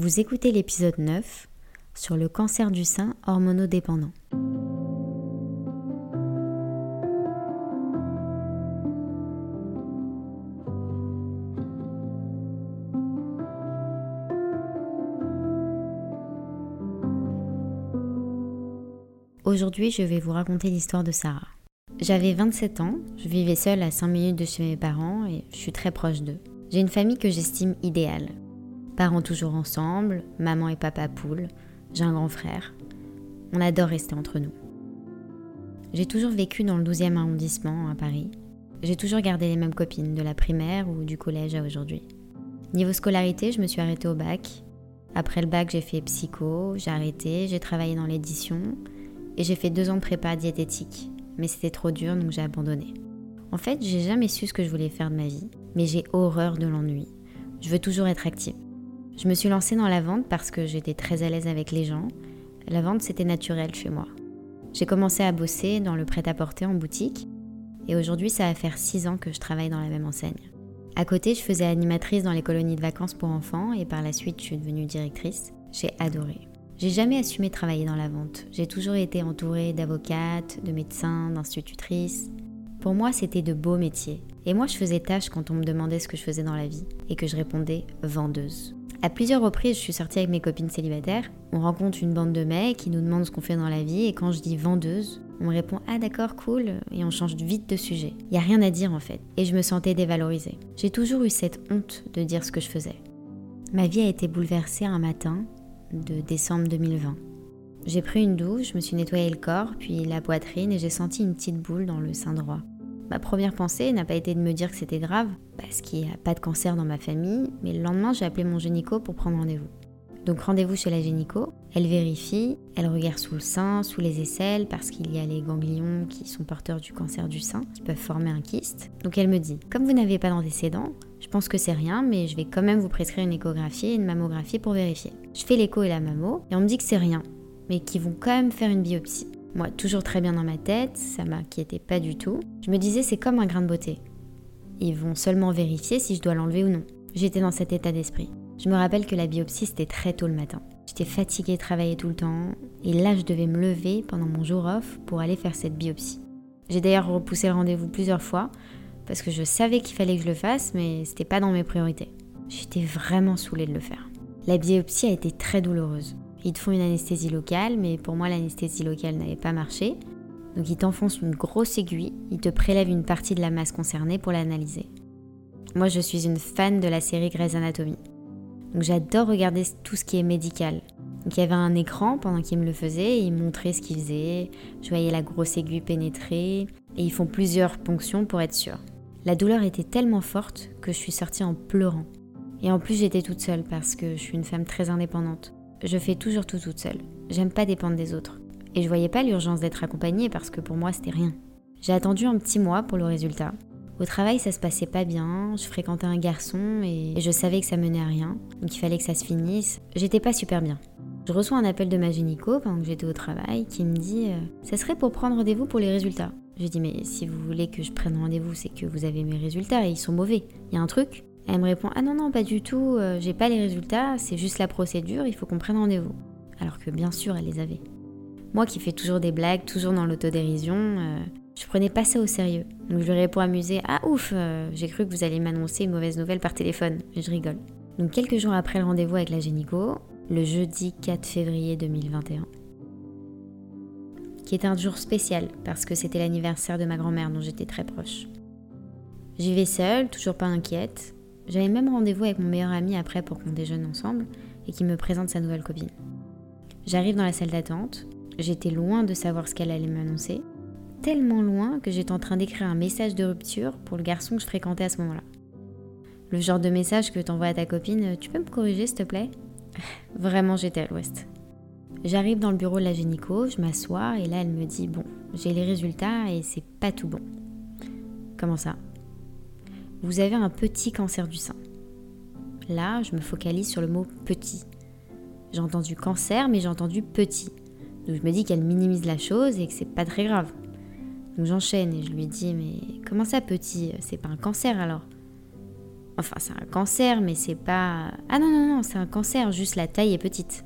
Vous écoutez l'épisode 9 sur le cancer du sein hormonodépendant. Aujourd'hui, je vais vous raconter l'histoire de Sarah. J'avais 27 ans, je vivais seule à 5 minutes de chez mes parents et je suis très proche d'eux. J'ai une famille que j'estime idéale. Parents toujours ensemble, maman et papa poule, j'ai un grand frère. On adore rester entre nous. J'ai toujours vécu dans le 12e arrondissement à Paris. J'ai toujours gardé les mêmes copines, de la primaire ou du collège à aujourd'hui. Niveau scolarité, je me suis arrêtée au bac. Après le bac, j'ai fait psycho, j'ai arrêté, j'ai travaillé dans l'édition, et j'ai fait deux ans de prépa diététique, mais c'était trop dur donc j'ai abandonné. En fait, j'ai jamais su ce que je voulais faire de ma vie, mais j'ai horreur de l'ennui. Je veux toujours être active. Je me suis lancée dans la vente parce que j'étais très à l'aise avec les gens. La vente, c'était naturel chez moi. J'ai commencé à bosser dans le prêt-à-porter en boutique, et aujourd'hui, ça va faire six ans que je travaille dans la même enseigne. À côté, je faisais animatrice dans les colonies de vacances pour enfants, et par la suite, je suis devenue directrice. J'ai adoré. J'ai jamais assumé travailler dans la vente. J'ai toujours été entourée d'avocates, de médecins, d'institutrices. Pour moi, c'était de beaux métiers. Et moi, je faisais tâche quand on me demandait ce que je faisais dans la vie et que je répondais vendeuse. À plusieurs reprises, je suis sortie avec mes copines célibataires. On rencontre une bande de mecs qui nous demandent ce qu'on fait dans la vie et quand je dis vendeuse, on me répond ah d'accord cool et on change vite de sujet. Il y a rien à dire en fait et je me sentais dévalorisée. J'ai toujours eu cette honte de dire ce que je faisais. Ma vie a été bouleversée un matin de décembre 2020. J'ai pris une douche, je me suis nettoyé le corps, puis la poitrine et j'ai senti une petite boule dans le sein droit. Ma première pensée n'a pas été de me dire que c'était grave, parce qu'il n'y a pas de cancer dans ma famille, mais le lendemain j'ai appelé mon gynéco pour prendre rendez-vous. Donc rendez-vous chez la gynéco, elle vérifie, elle regarde sous le sein, sous les aisselles, parce qu'il y a les ganglions qui sont porteurs du cancer du sein, qui peuvent former un kyste. Donc elle me dit, comme vous n'avez pas d'antécédents, je pense que c'est rien, mais je vais quand même vous prescrire une échographie et une mammographie pour vérifier. Je fais l'écho et la mammo, et on me dit que c'est rien, mais qu'ils vont quand même faire une biopsie. Moi, toujours très bien dans ma tête, ça m'inquiétait pas du tout. Je me disais, c'est comme un grain de beauté. Ils vont seulement vérifier si je dois l'enlever ou non. J'étais dans cet état d'esprit. Je me rappelle que la biopsie, c'était très tôt le matin. J'étais fatiguée de travailler tout le temps, et là, je devais me lever pendant mon jour off pour aller faire cette biopsie. J'ai d'ailleurs repoussé le rendez-vous plusieurs fois, parce que je savais qu'il fallait que je le fasse, mais c'était pas dans mes priorités. J'étais vraiment saoulée de le faire. La biopsie a été très douloureuse. Ils te font une anesthésie locale, mais pour moi, l'anesthésie locale n'avait pas marché. Donc ils t'enfoncent une grosse aiguille, ils te prélèvent une partie de la masse concernée pour l'analyser. Moi, je suis une fan de la série Grey's Anatomy. Donc j'adore regarder tout ce qui est médical. Donc il y avait un écran pendant qu'ils me le faisaient, ils montraient ce qu'ils faisaient, je voyais la grosse aiguille pénétrer, et ils font plusieurs ponctions pour être sûr. La douleur était tellement forte que je suis sortie en pleurant. Et en plus j'étais toute seule parce que je suis une femme très indépendante. Je fais toujours tout toute seule. J'aime pas dépendre des autres. Et je voyais pas l'urgence d'être accompagnée parce que pour moi c'était rien. J'ai attendu un petit mois pour le résultat. Au travail, ça se passait pas bien, je fréquentais un garçon et je savais que ça menait à rien, donc il fallait que ça se finisse. J'étais pas super bien. Je reçois un appel de ma gynéco pendant que j'étais au travail qui me dit euh, Ça serait pour prendre rendez-vous pour les résultats. Je dis Mais si vous voulez que je prenne rendez-vous, c'est que vous avez mes résultats et ils sont mauvais. Il y a un truc Elle me répond Ah non, non, pas du tout, euh, j'ai pas les résultats, c'est juste la procédure, il faut qu'on prenne rendez-vous. Alors que bien sûr, elle les avait. Moi qui fais toujours des blagues, toujours dans l'autodérision, euh, je prenais pas ça au sérieux. Donc je lui réponds amusé Ah ouf, euh, j'ai cru que vous alliez m'annoncer une mauvaise nouvelle par téléphone. je rigole. Donc quelques jours après le rendez-vous avec la gynéco, le jeudi 4 février 2021, qui est un jour spécial parce que c'était l'anniversaire de ma grand-mère dont j'étais très proche. J'y vais seule, toujours pas inquiète. J'avais même rendez-vous avec mon meilleur ami après pour qu'on déjeune ensemble et qu'il me présente sa nouvelle copine. J'arrive dans la salle d'attente, j'étais loin de savoir ce qu'elle allait m'annoncer, tellement loin que j'étais en train d'écrire un message de rupture pour le garçon que je fréquentais à ce moment-là. Le genre de message que t'envoies à ta copine, tu peux me corriger s'il te plaît? Vraiment, j'étais à l'ouest. J'arrive dans le bureau de la gynéco, je m'assois et là elle me dit Bon, j'ai les résultats et c'est pas tout bon. Comment ça? Vous avez un petit cancer du sein. Là, je me focalise sur le mot petit. J'ai entendu cancer, mais j'ai entendu petit. Donc je me dis qu'elle minimise la chose et que c'est pas très grave. Donc j'enchaîne et je lui dis Mais comment ça petit? C'est pas un cancer alors? Enfin, c'est un cancer, mais c'est pas. Ah non, non, non, c'est un cancer, juste la taille est petite.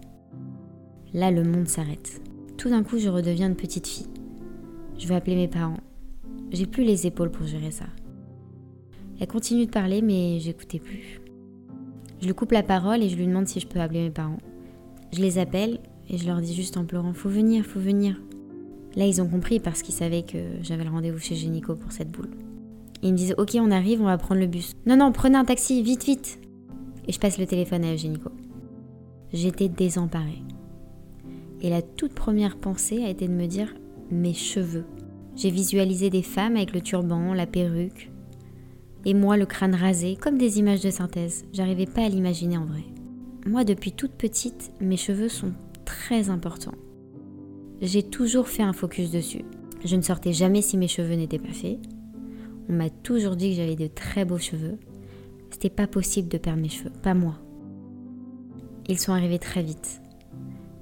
Là, le monde s'arrête. Tout d'un coup, je redeviens une petite fille. Je vais appeler mes parents. J'ai plus les épaules pour gérer ça. Elle continue de parler, mais j'écoutais plus. Je lui coupe la parole et je lui demande si je peux appeler mes parents. Je les appelle et je leur dis juste en pleurant Faut venir, faut venir. Là, ils ont compris parce qu'ils savaient que j'avais le rendez-vous chez Génico pour cette boule. ils me disent Ok, on arrive, on va prendre le bus. Non, non, prenez un taxi, vite, vite. Et je passe le téléphone à Génico. J'étais désemparée. Et la toute première pensée a été de me dire mes cheveux. J'ai visualisé des femmes avec le turban, la perruque, et moi le crâne rasé, comme des images de synthèse. J'arrivais pas à l'imaginer en vrai. Moi, depuis toute petite, mes cheveux sont très importants. J'ai toujours fait un focus dessus. Je ne sortais jamais si mes cheveux n'étaient pas faits. On m'a toujours dit que j'avais de très beaux cheveux. C'était pas possible de perdre mes cheveux, pas moi. Ils sont arrivés très vite.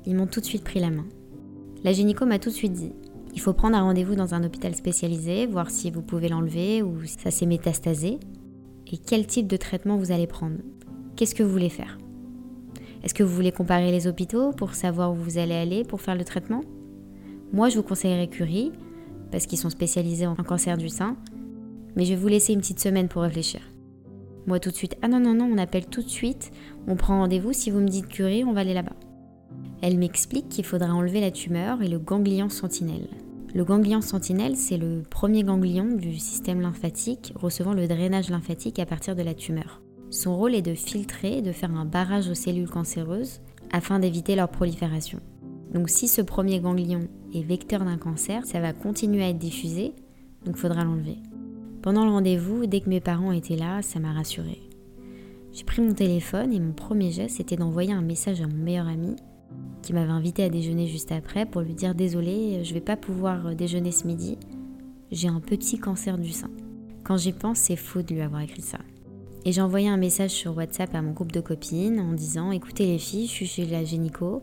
Ils m'ont tout de suite pris la main. La gynéco m'a tout de suite dit il faut prendre un rendez-vous dans un hôpital spécialisé, voir si vous pouvez l'enlever ou si ça s'est métastasé. Et quel type de traitement vous allez prendre? Qu'est-ce que vous voulez faire? Est-ce que vous voulez comparer les hôpitaux pour savoir où vous allez aller pour faire le traitement? Moi, je vous conseillerais Curie, parce qu'ils sont spécialisés en cancer du sein, mais je vais vous laisser une petite semaine pour réfléchir. Moi, tout de suite, ah non, non, non, on appelle tout de suite, on prend rendez-vous, si vous me dites Curie, on va aller là-bas. Elle m'explique qu'il faudra enlever la tumeur et le ganglion sentinelle. Le ganglion sentinelle, c'est le premier ganglion du système lymphatique recevant le drainage lymphatique à partir de la tumeur. Son rôle est de filtrer et de faire un barrage aux cellules cancéreuses afin d'éviter leur prolifération. Donc si ce premier ganglion est vecteur d'un cancer, ça va continuer à être diffusé, donc il faudra l'enlever. Pendant le rendez-vous, dès que mes parents étaient là, ça m'a rassurée. J'ai pris mon téléphone et mon premier geste était d'envoyer un message à mon meilleur ami qui m'avait invité à déjeuner juste après pour lui dire désolé, je vais pas pouvoir déjeuner ce midi. J'ai un petit cancer du sein. Quand j'y pense, c'est fou de lui avoir écrit ça. Et j'ai envoyé un message sur WhatsApp à mon groupe de copines en disant écoutez les filles, je suis chez la gynéco,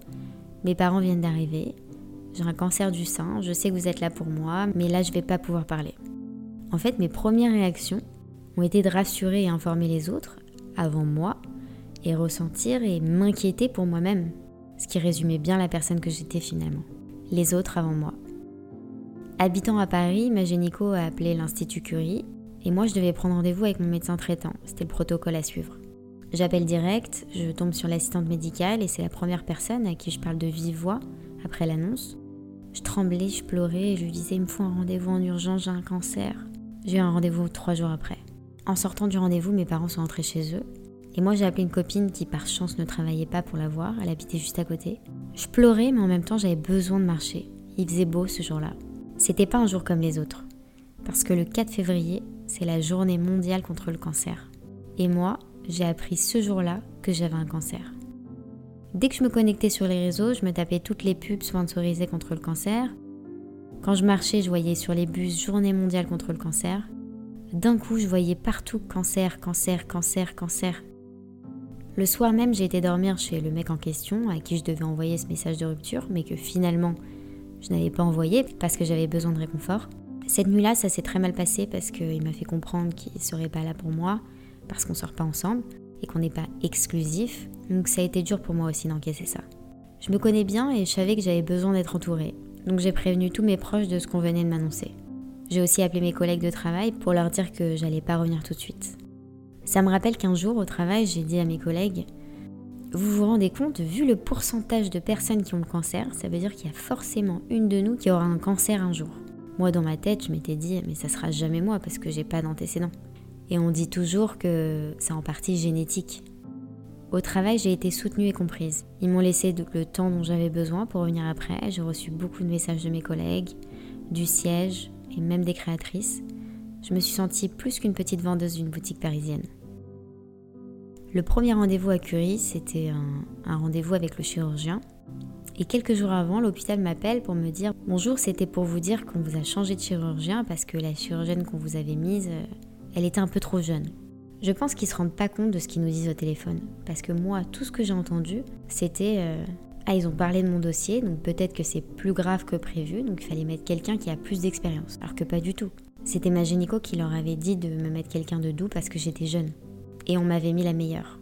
mes parents viennent d'arriver, j'ai un cancer du sein, je sais que vous êtes là pour moi, mais là je vais pas pouvoir parler. En fait, mes premières réactions ont été de rassurer et informer les autres avant moi et ressentir et m'inquiéter pour moi-même ce qui résumait bien la personne que j'étais finalement. Les autres avant moi. Habitant à Paris, ma gynéco a appelé l'Institut Curie et moi je devais prendre rendez-vous avec mon médecin traitant. C'était le protocole à suivre. J'appelle direct, je tombe sur l'assistante médicale et c'est la première personne à qui je parle de vive voix après l'annonce. Je tremblais, je pleurais et je lui disais il me faut un rendez-vous en urgence, j'ai un cancer. J'ai eu un rendez-vous trois jours après. En sortant du rendez-vous, mes parents sont entrés chez eux et moi, j'ai appelé une copine qui, par chance, ne travaillait pas pour la voir. Elle habitait juste à côté. Je pleurais, mais en même temps, j'avais besoin de marcher. Il faisait beau ce jour-là. C'était pas un jour comme les autres. Parce que le 4 février, c'est la journée mondiale contre le cancer. Et moi, j'ai appris ce jour-là que j'avais un cancer. Dès que je me connectais sur les réseaux, je me tapais toutes les pubs sponsorisées contre le cancer. Quand je marchais, je voyais sur les bus Journée mondiale contre le cancer. D'un coup, je voyais partout cancer, cancer, cancer, cancer. Le soir même, j'ai été dormir chez le mec en question à qui je devais envoyer ce message de rupture, mais que finalement, je n'avais pas envoyé parce que j'avais besoin de réconfort. Cette nuit-là, ça s'est très mal passé parce qu'il m'a fait comprendre qu'il ne serait pas là pour moi, parce qu'on ne sort pas ensemble et qu'on n'est pas exclusif. Donc ça a été dur pour moi aussi d'encaisser ça. Je me connais bien et je savais que j'avais besoin d'être entourée. Donc j'ai prévenu tous mes proches de ce qu'on venait de m'annoncer. J'ai aussi appelé mes collègues de travail pour leur dire que j'allais pas revenir tout de suite. Ça me rappelle qu'un jour au travail, j'ai dit à mes collègues, vous vous rendez compte, vu le pourcentage de personnes qui ont le cancer, ça veut dire qu'il y a forcément une de nous qui aura un cancer un jour. Moi, dans ma tête, je m'étais dit, mais ça sera jamais moi parce que j'ai pas d'antécédents. Et on dit toujours que c'est en partie génétique. Au travail, j'ai été soutenue et comprise. Ils m'ont laissé le temps dont j'avais besoin pour revenir après. J'ai reçu beaucoup de messages de mes collègues, du siège et même des créatrices. Je me suis sentie plus qu'une petite vendeuse d'une boutique parisienne. Le premier rendez-vous à Curie, c'était un, rendez-vous avec le chirurgien. Et quelques jours avant, l'hôpital m'appelle pour me dire Bonjour, c'était pour vous dire qu'on vous a changé de chirurgien parce que la chirurgienne qu'on vous avait mise, euh, elle était un peu trop jeune. Je pense qu'ils se rendent pas compte de ce qu'ils nous disent au téléphone. Parce que moi, tout ce que j'ai entendu, c'était euh, Ah, ils ont parlé de mon dossier, donc peut-être que c'est plus grave que prévu, donc il fallait mettre quelqu'un qui a plus d'expérience. Alors que pas du tout. C'était ma qui leur avait dit de me mettre quelqu'un de doux parce que j'étais jeune. Et on m'avait mis la meilleure.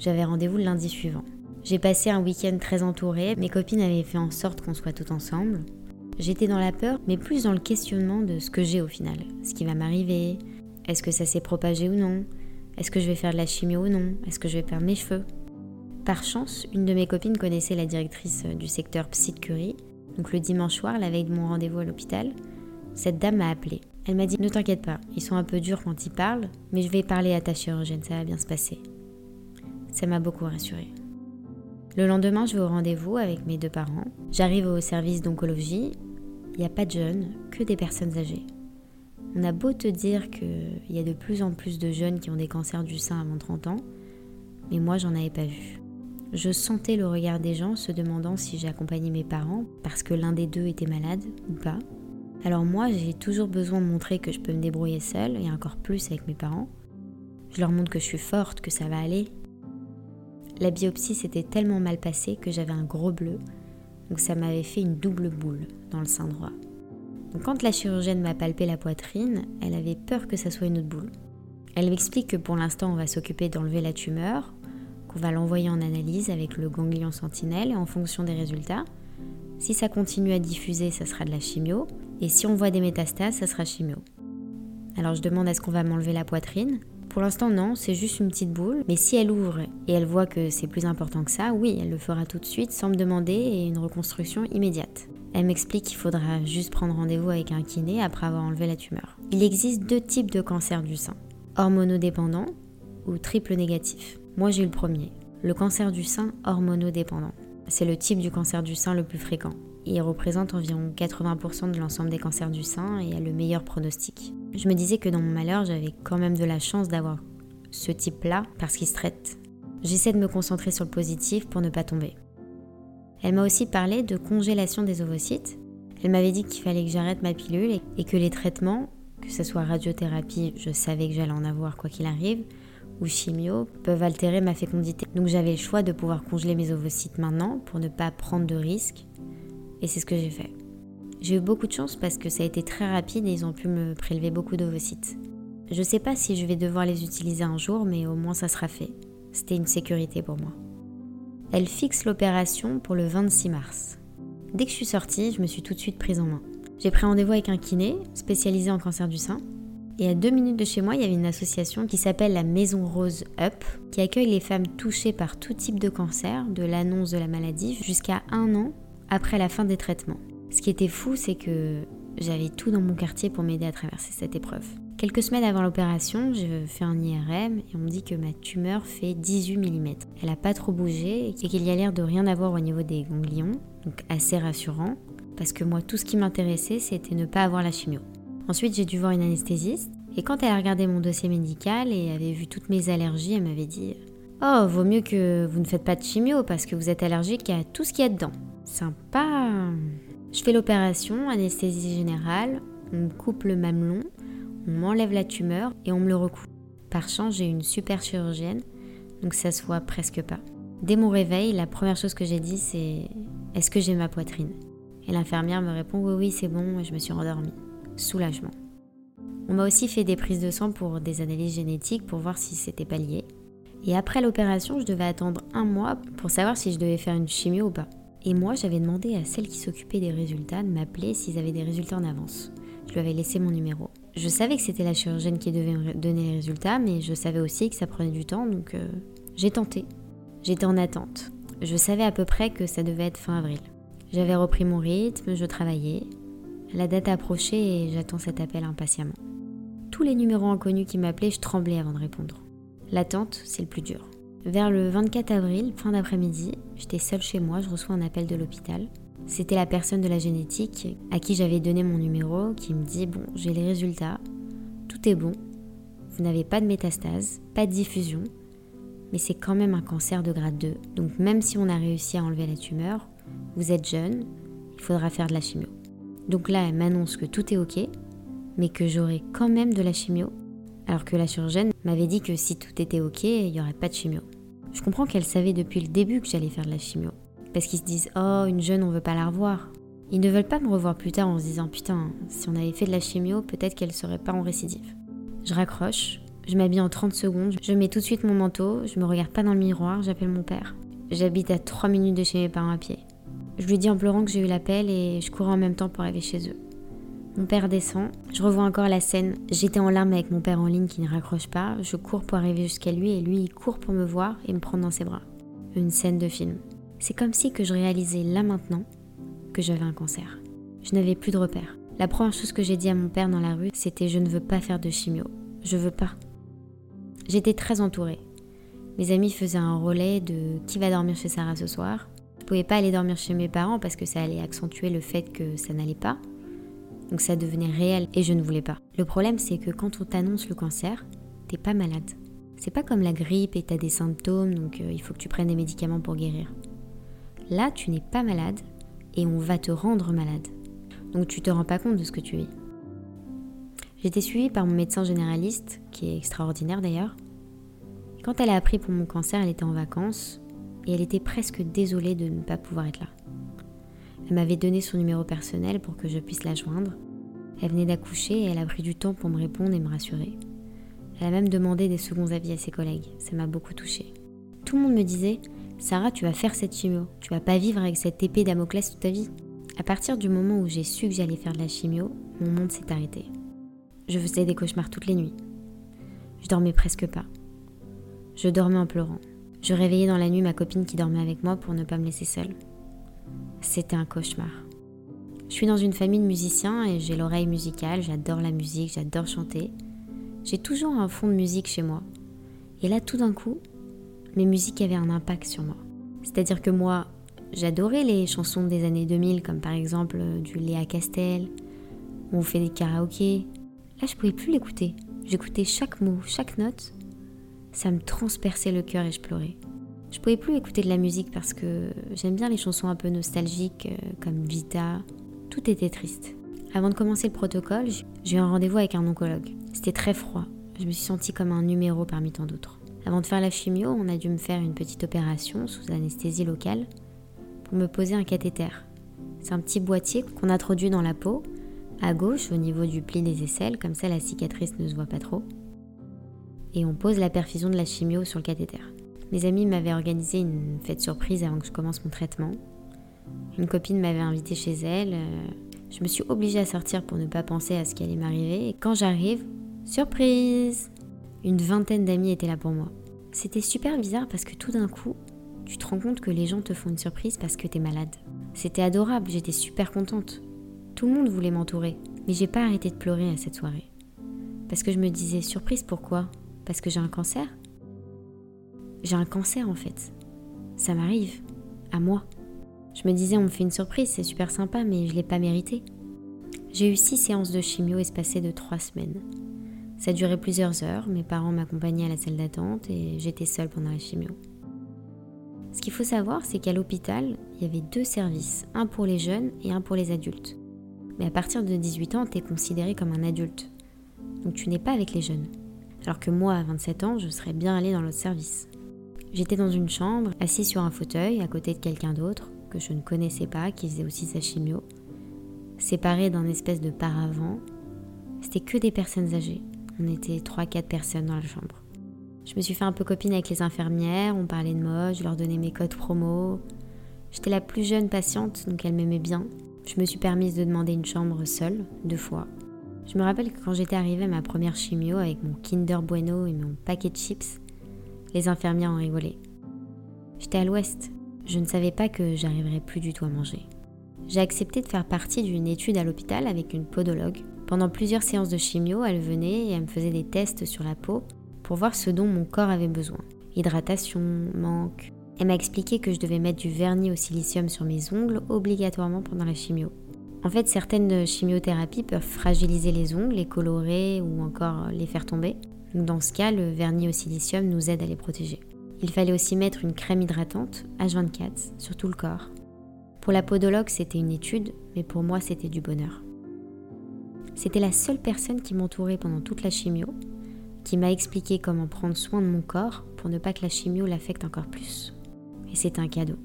J'avais rendez-vous le lundi suivant. J'ai passé un week-end très entouré, mes copines avaient fait en sorte qu'on soit tout ensemble. J'étais dans la peur, mais plus dans le questionnement de ce que j'ai au final. Ce qui va m'arriver, est-ce que ça s'est propagé ou non? Est-ce que je vais faire de la chimie ou non? Est-ce que je vais perdre mes cheveux? Par chance, une de mes copines connaissait la directrice euh, du secteur Psy. Donc le dimanche soir, la veille de mon rendez-vous à l'hôpital, cette dame m'a appelée. Elle m'a dit Ne t'inquiète pas, ils sont un peu durs quand ils parlent, mais je vais parler à ta chirurgienne, ça va bien se passer. Ça m'a beaucoup rassurée. Le lendemain, je vais au rendez-vous avec mes deux parents. J'arrive au service d'oncologie. Il n'y a pas de jeunes, que des personnes âgées. On a beau te dire qu'il y a de plus en plus de jeunes qui ont des cancers du sein avant 30 ans, mais moi j'en avais pas vu. Je sentais le regard des gens se demandant si j'ai accompagné mes parents parce que l'un des deux était malade ou pas. Alors moi j'ai toujours besoin de montrer que je peux me débrouiller seule et encore plus avec mes parents. Je leur montre que je suis forte, que ça va aller. La biopsie s'était tellement mal passée que j'avais un gros bleu, donc ça m'avait fait une double boule dans le sein droit quand la chirurgienne m'a palpé la poitrine, elle avait peur que ça soit une autre boule. Elle m'explique que pour l'instant, on va s'occuper d'enlever la tumeur, qu'on va l'envoyer en analyse avec le ganglion sentinelle et en fonction des résultats. Si ça continue à diffuser, ça sera de la chimio, et si on voit des métastases, ça sera chimio. Alors je demande est-ce qu'on va m'enlever la poitrine Pour l'instant non, c'est juste une petite boule, mais si elle ouvre et elle voit que c'est plus important que ça, oui, elle le fera tout de suite sans me demander et une reconstruction immédiate. Elle m'explique qu'il faudra juste prendre rendez-vous avec un kiné après avoir enlevé la tumeur. Il existe deux types de cancer du sein, hormonodépendant ou triple négatif. Moi j'ai eu le premier, le cancer du sein hormonodépendant. C'est le type du cancer du sein le plus fréquent. Il représente environ 80% de l'ensemble des cancers du sein et a le meilleur pronostic. Je me disais que dans mon malheur, j'avais quand même de la chance d'avoir ce type-là parce qu'il se traite. J'essaie de me concentrer sur le positif pour ne pas tomber. Elle m'a aussi parlé de congélation des ovocytes. Elle m'avait dit qu'il fallait que j'arrête ma pilule et que les traitements, que ce soit radiothérapie, je savais que j'allais en avoir quoi qu'il arrive, ou chimio, peuvent altérer ma fécondité. Donc j'avais le choix de pouvoir congeler mes ovocytes maintenant pour ne pas prendre de risques. Et c'est ce que j'ai fait. J'ai eu beaucoup de chance parce que ça a été très rapide et ils ont pu me prélever beaucoup d'ovocytes. Je sais pas si je vais devoir les utiliser un jour, mais au moins ça sera fait. C'était une sécurité pour moi. Elle fixe l'opération pour le 26 mars. Dès que je suis sortie, je me suis tout de suite prise en main. J'ai pris rendez-vous avec un kiné spécialisé en cancer du sein. Et à deux minutes de chez moi, il y avait une association qui s'appelle la Maison Rose Up, qui accueille les femmes touchées par tout type de cancer, de l'annonce de la maladie jusqu'à un an après la fin des traitements. Ce qui était fou, c'est que j'avais tout dans mon quartier pour m'aider à traverser cette épreuve. Quelques semaines avant l'opération, je fais un IRM et on me dit que ma tumeur fait 18 mm. Elle n'a pas trop bougé et qu'il y a l'air de rien avoir au niveau des ganglions, donc assez rassurant, parce que moi tout ce qui m'intéressait c'était ne pas avoir la chimio. Ensuite j'ai dû voir une anesthésiste et quand elle a regardé mon dossier médical et avait vu toutes mes allergies, elle m'avait dit Oh, vaut mieux que vous ne faites pas de chimio parce que vous êtes allergique à tout ce qu'il y a dedans. Sympa. Je fais l'opération, anesthésie générale, on coupe le mamelon on m'enlève la tumeur et on me le recouvre. Par chance, j'ai une super chirurgienne, donc ça se voit presque pas. Dès mon réveil, la première chose que j'ai dit, c'est Est-ce que j'ai ma poitrine? Et l'infirmière me répond Oui, oui, c'est bon, et je me suis rendormie. Soulagement. On m'a aussi fait des prises de sang pour des analyses génétiques pour voir si c'était pas lié. Et après l'opération, je devais attendre un mois pour savoir si je devais faire une chimio ou pas. Et moi, j'avais demandé à celle qui s'occupait des résultats de m'appeler s'ils avaient des résultats en avance. Je lui avais laissé mon numéro. Je savais que c'était la chirurgienne qui devait donner les résultats, mais je savais aussi que ça prenait du temps, donc euh, j'ai tenté. J'étais en attente. Je savais à peu près que ça devait être fin avril. J'avais repris mon rythme, je travaillais. La date approchait et j'attends cet appel impatiemment. Tous les numéros inconnus qui m'appelaient, je tremblais avant de répondre. L'attente, c'est le plus dur. Vers le 24 avril, fin d'après-midi, j'étais seule chez moi, je reçois un appel de l'hôpital. C'était la personne de la génétique à qui j'avais donné mon numéro qui me dit Bon, j'ai les résultats, tout est bon, vous n'avez pas de métastase, pas de diffusion, mais c'est quand même un cancer de grade 2. Donc même si on a réussi à enlever la tumeur, vous êtes jeune, il faudra faire de la chimio. Donc là, elle m'annonce que tout est ok, mais que j'aurai quand même de la chimio, alors que la chirurgienne m'avait dit que si tout était ok, il n'y aurait pas de chimio. Je comprends qu'elle savait depuis le début que j'allais faire de la chimio, parce qu'ils se disent Oh, une jeune, on veut pas la revoir. Ils ne veulent pas me revoir plus tard en se disant Putain, si on avait fait de la chimio, peut-être qu'elle serait pas en récidive. Je raccroche, je m'habille en 30 secondes, je mets tout de suite mon manteau, je me regarde pas dans le miroir, j'appelle mon père. J'habite à 3 minutes de chez mes parents à pied. Je lui dis en pleurant que j'ai eu l'appel et je cours en même temps pour aller chez eux. Mon père descend, je revois encore la scène. J'étais en larmes avec mon père en ligne qui ne raccroche pas. Je cours pour arriver jusqu'à lui et lui il court pour me voir et me prendre dans ses bras. Une scène de film. C'est comme si que je réalisais là maintenant que j'avais un cancer. Je n'avais plus de repères. La première chose que j'ai dit à mon père dans la rue, c'était je ne veux pas faire de chimio. Je veux pas. J'étais très entourée. Mes amis faisaient un relais de qui va dormir chez Sarah ce soir? Je pouvais pas aller dormir chez mes parents parce que ça allait accentuer le fait que ça n'allait pas. Donc ça devenait réel et je ne voulais pas. Le problème c'est que quand on t'annonce le cancer, t'es pas malade. C'est pas comme la grippe et t'as des symptômes donc euh, il faut que tu prennes des médicaments pour guérir. Là, tu n'es pas malade et on va te rendre malade. Donc tu te rends pas compte de ce que tu vis. J'étais suivie par mon médecin généraliste, qui est extraordinaire d'ailleurs. Quand elle a appris pour mon cancer, elle était en vacances et elle était presque désolée de ne pas pouvoir être là. Elle m'avait donné son numéro personnel pour que je puisse la joindre. Elle venait d'accoucher et elle a pris du temps pour me répondre et me rassurer. Elle a même demandé des seconds avis à ses collègues. Ça m'a beaucoup touchée. Tout le monde me disait Sarah, tu vas faire cette chimio. Tu vas pas vivre avec cette épée Damoclès toute ta vie. À partir du moment où j'ai su que j'allais faire de la chimio, mon monde s'est arrêté. Je faisais des cauchemars toutes les nuits. Je dormais presque pas. Je dormais en pleurant. Je réveillais dans la nuit ma copine qui dormait avec moi pour ne pas me laisser seule. C'était un cauchemar. Je suis dans une famille de musiciens et j'ai l'oreille musicale, j'adore la musique, j'adore chanter. J'ai toujours un fond de musique chez moi. Et là, tout d'un coup, mes musiques avaient un impact sur moi. C'est-à-dire que moi, j'adorais les chansons des années 2000, comme par exemple euh, du Léa Castel, où on fait des karaokés. Là, je pouvais plus l'écouter. J'écoutais chaque mot, chaque note, ça me transperçait le cœur et je pleurais. Je pouvais plus écouter de la musique parce que j'aime bien les chansons un peu nostalgiques euh, comme Vita. Tout était triste. Avant de commencer le protocole, j'ai eu un rendez-vous avec un oncologue. C'était très froid. Je me suis sentie comme un numéro parmi tant d'autres. Avant de faire la chimio, on a dû me faire une petite opération sous anesthésie locale pour me poser un cathéter. C'est un petit boîtier qu'on introduit dans la peau, à gauche au niveau du pli des aisselles, comme ça la cicatrice ne se voit pas trop et on pose la perfusion de la chimio sur le cathéter. Mes amis m'avaient organisé une fête surprise avant que je commence mon traitement. Une copine m'avait invité chez elle. Euh, je me suis obligée à sortir pour ne pas penser à ce qui allait m'arriver. Et quand j'arrive, surprise Une vingtaine d'amis étaient là pour moi. C'était super bizarre parce que tout d'un coup, tu te rends compte que les gens te font une surprise parce que t'es malade. C'était adorable, j'étais super contente. Tout le monde voulait m'entourer, mais j'ai pas arrêté de pleurer à cette soirée. Parce que je me disais, surprise pourquoi? Parce que j'ai un cancer? J'ai un cancer en fait. Ça m'arrive. À moi. Je me disais, on me fait une surprise, c'est super sympa, mais je l'ai pas mérité. J'ai eu six séances de chimio espacées de trois semaines. Ça durait plusieurs heures, mes parents m'accompagnaient à la salle d'attente et j'étais seule pendant la chimio. Ce qu'il faut savoir, c'est qu'à l'hôpital, il y avait deux services, un pour les jeunes et un pour les adultes. Mais à partir de 18 ans, tu es considéré comme un adulte. Donc tu n'es pas avec les jeunes alors que moi, à 27 ans, je serais bien allée dans l'autre service. J'étais dans une chambre, assis sur un fauteuil, à côté de quelqu'un d'autre, que je ne connaissais pas, qui faisait aussi sa chimio, séparé d'un espèce de paravent. C'était que des personnes âgées. On était 3-4 personnes dans la chambre. Je me suis fait un peu copine avec les infirmières, on parlait de mode, je leur donnais mes codes promo. J'étais la plus jeune patiente, donc elles m'aimaient bien. Je me suis permise de demander une chambre seule, deux fois. Je me rappelle que quand j'étais arrivée à ma première chimio avec mon Kinder Bueno et mon paquet de chips, les infirmières ont rigolé. J'étais à l'ouest. Je ne savais pas que j'arriverais plus du tout à manger. J'ai accepté de faire partie d'une étude à l'hôpital avec une podologue. Pendant plusieurs séances de chimio, elle venait et elle me faisait des tests sur la peau pour voir ce dont mon corps avait besoin. Hydratation, manque. Elle m'a expliqué que je devais mettre du vernis au silicium sur mes ongles obligatoirement pendant la chimio. En fait, certaines chimiothérapies peuvent fragiliser les ongles, les colorer ou encore les faire tomber. Dans ce cas, le vernis au silicium nous aide à les protéger. Il fallait aussi mettre une crème hydratante H24 sur tout le corps. Pour la podologue, c'était une étude, mais pour moi, c'était du bonheur. C'était la seule personne qui m'entourait pendant toute la chimio, qui m'a expliqué comment prendre soin de mon corps pour ne pas que la chimio l'affecte encore plus. Et c'est un cadeau.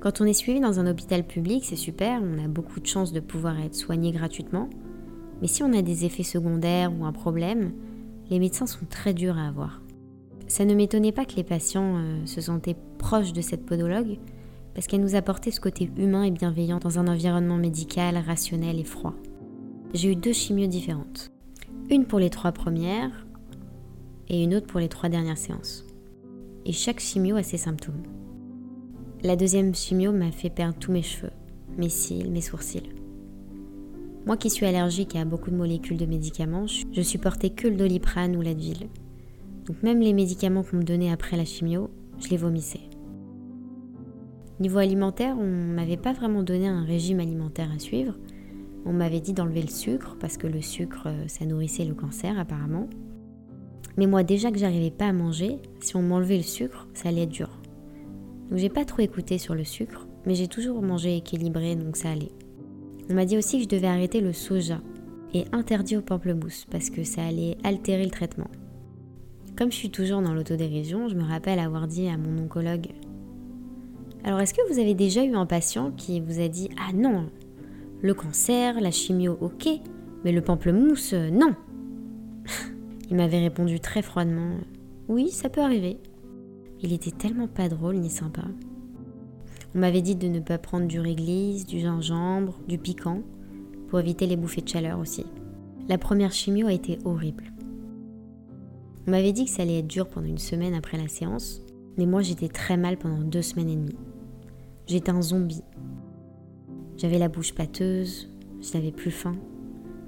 Quand on est suivi dans un hôpital public, c'est super, on a beaucoup de chances de pouvoir être soigné gratuitement. Mais si on a des effets secondaires ou un problème, les médecins sont très durs à avoir. Ça ne m'étonnait pas que les patients euh, se sentaient proches de cette podologue, parce qu'elle nous apportait ce côté humain et bienveillant dans un environnement médical, rationnel et froid. J'ai eu deux chimios différentes. Une pour les trois premières et une autre pour les trois dernières séances. Et chaque chimio a ses symptômes. La deuxième chimio m'a fait perdre tous mes cheveux, mes cils, mes sourcils. Moi qui suis allergique à beaucoup de molécules de médicaments, je supportais que le doliprane ou l'advil. Donc même les médicaments qu'on me donnait après la chimio, je les vomissais. Niveau alimentaire, on m'avait pas vraiment donné un régime alimentaire à suivre. On m'avait dit d'enlever le sucre parce que le sucre, euh, ça nourrissait le cancer apparemment. Mais moi déjà que j'arrivais pas à manger, si on m'enlevait le sucre, ça allait être dur. Donc j'ai pas trop écouté sur le sucre, mais j'ai toujours mangé équilibré, donc ça allait. On m'a dit aussi que je devais arrêter le soja et interdit au pamplemousse parce que ça allait altérer le traitement. Comme je suis toujours dans l'autodérision, je me rappelle avoir dit à mon oncologue Alors est-ce que vous avez déjà eu un patient qui vous a dit Ah non, le cancer, la chimio, ok, mais le pamplemousse, non? Il m'avait répondu très froidement Oui, ça peut arriver. Il était tellement pas drôle ni sympa. On m'avait dit de ne pas prendre du réglisse, du gingembre, du piquant, pour éviter les bouffées de chaleur aussi. La première chimio a été horrible. On m'avait dit que ça allait être dur pendant une semaine après la séance, mais moi j'étais très mal pendant deux semaines et demie. J'étais un zombie. J'avais la bouche pâteuse, je n'avais plus faim,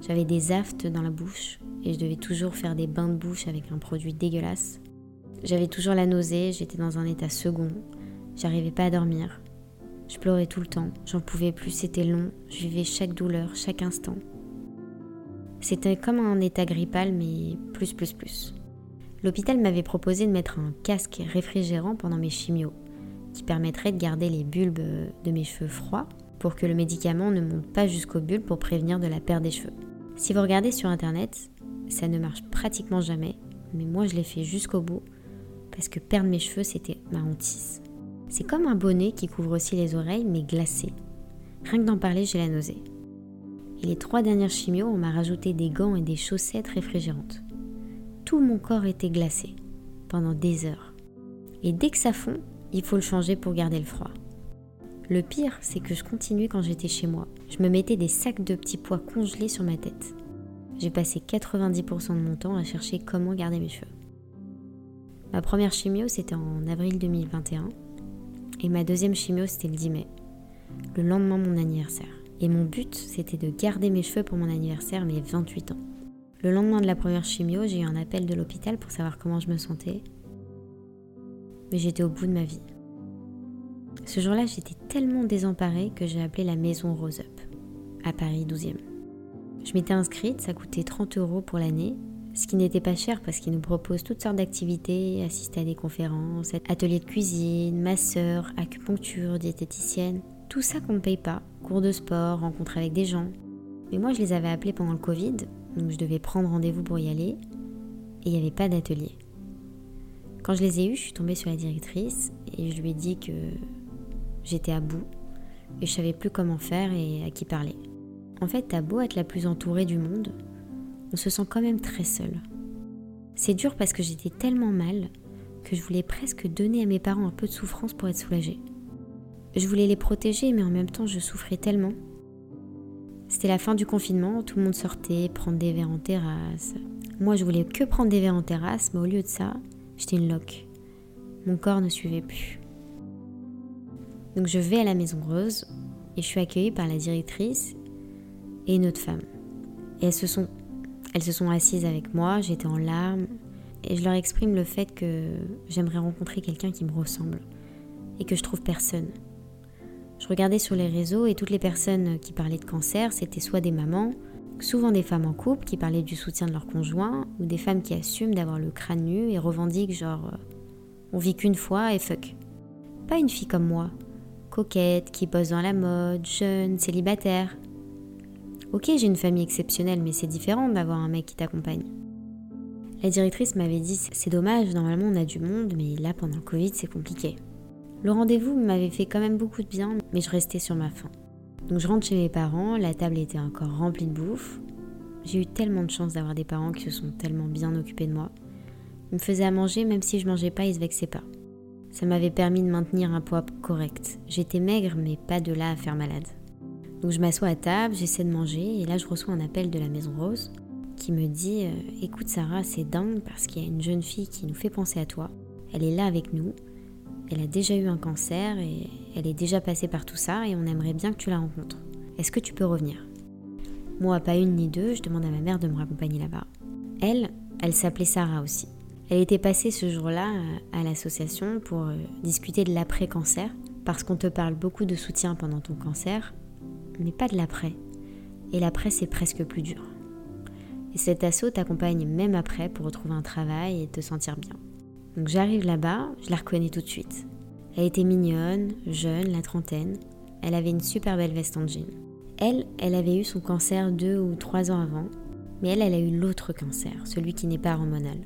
j'avais des aftes dans la bouche et je devais toujours faire des bains de bouche avec un produit dégueulasse. J'avais toujours la nausée, j'étais dans un état second, j'arrivais pas à dormir. Je pleurais tout le temps, j'en pouvais plus, c'était long, je vivais chaque douleur, chaque instant. C'était comme un état grippal, mais plus, plus, plus. L'hôpital m'avait proposé de mettre un casque réfrigérant pendant mes chimios, qui permettrait de garder les bulbes de mes cheveux froids pour que le médicament ne monte pas jusqu'aux bulbes pour prévenir de la perte des cheveux. Si vous regardez sur internet, ça ne marche pratiquement jamais, mais moi je l'ai fait jusqu'au bout parce que perdre mes cheveux, c'était ma hantise. C'est comme un bonnet qui couvre aussi les oreilles, mais glacé. Rien que d'en parler, j'ai la nausée. Et les trois dernières chimios, on m'a rajouté des gants et des chaussettes réfrigérantes. Tout mon corps était glacé, pendant des heures. Et dès que ça fond, il faut le changer pour garder le froid. Le pire, c'est que je continuais quand j'étais chez moi. Je me mettais des sacs de petits pois congelés sur ma tête. J'ai passé 90% de mon temps à chercher comment garder mes cheveux. Ma première chimio, c'était en avril 2021. Et ma deuxième chimio, c'était le 10 mai, le lendemain de mon anniversaire. Et mon but, c'était de garder mes cheveux pour mon anniversaire, mes 28 ans. Le lendemain de la première chimio, j'ai eu un appel de l'hôpital pour savoir comment je me sentais. Mais j'étais au bout de ma vie. Ce jour-là, j'étais tellement désemparée que j'ai appelé la maison Rose Up, à Paris 12e. Je m'étais inscrite, ça coûtait 30 euros pour l'année, ce qui n'était pas cher parce qu'ils nous proposent toutes sortes d'activités, assister à des conférences, ateliers de cuisine, masseur, acupuncture, diététicienne, tout ça qu'on ne paye pas, cours de sport, rencontres avec des gens. Mais moi je les avais appelés pendant le Covid, donc je devais prendre rendez-vous pour y aller, et il n'y avait pas d'atelier. Quand je les ai eus, je suis tombée sur la directrice et je lui ai dit que j'étais à bout et je savais plus comment faire et à qui parler. En fait, t'as beau être la plus entourée du monde, on se sent quand même très seul. C'est dur parce que j'étais tellement mal que je voulais presque donner à mes parents un peu de souffrance pour être soulagée. Je voulais les protéger, mais en même temps, je souffrais tellement. C'était la fin du confinement, tout le monde sortait, prendre des verres en terrasse. Moi, je voulais que prendre des verres en terrasse, mais au lieu de ça, j'étais une loque. Mon corps ne suivait plus. Donc je vais à la Maison Rose et je suis accueillie par la directrice et une autre femme. Et elles se sont elles se sont assises avec moi, j'étais en larmes, et je leur exprime le fait que j'aimerais rencontrer quelqu'un qui me ressemble, et que je trouve personne. Je regardais sur les réseaux et toutes les personnes qui parlaient de cancer, c'était soit des mamans, souvent des femmes en couple qui parlaient du soutien de leur conjoint, ou des femmes qui assument d'avoir le crâne nu et revendiquent genre On vit qu'une fois et fuck. Pas une fille comme moi, coquette, qui bosse dans la mode, jeune, célibataire. Ok, j'ai une famille exceptionnelle, mais c'est différent d'avoir un mec qui t'accompagne. La directrice m'avait dit c'est dommage, normalement on a du monde, mais là pendant le Covid c'est compliqué. Le rendez-vous m'avait fait quand même beaucoup de bien, mais je restais sur ma faim. Donc je rentre chez mes parents, la table était encore remplie de bouffe. J'ai eu tellement de chance d'avoir des parents qui se sont tellement bien occupés de moi. Ils me faisaient à manger, même si je mangeais pas, ils se vexaient pas. Ça m'avait permis de maintenir un poids correct. J'étais maigre, mais pas de là à faire malade. Donc je m'assois à table, j'essaie de manger, et là je reçois un appel de la Maison Rose qui me dit euh, Écoute Sarah, c'est dingue parce qu'il y a une jeune fille qui nous fait penser à toi. Elle est là avec nous. Elle a déjà eu un cancer et elle est déjà passée par tout ça et on aimerait bien que tu la rencontres. Est-ce que tu peux revenir? Moi, pas une ni deux, je demande à ma mère de me raccompagner là-bas. Elle, elle s'appelait Sarah aussi. Elle était passée ce jour-là à l'association pour euh, discuter de l'après-cancer, parce qu'on te parle beaucoup de soutien pendant ton cancer, mais pas de l'après. Et l'après, c'est presque plus dur. Et cet assaut t'accompagne même après pour retrouver un travail et te sentir bien. Donc j'arrive là-bas, je la reconnais tout de suite. Elle était mignonne, jeune, la trentaine. Elle avait une super belle veste en jean. Elle, elle avait eu son cancer deux ou trois ans avant, mais elle, elle a eu l'autre cancer, celui qui n'est pas hormonal.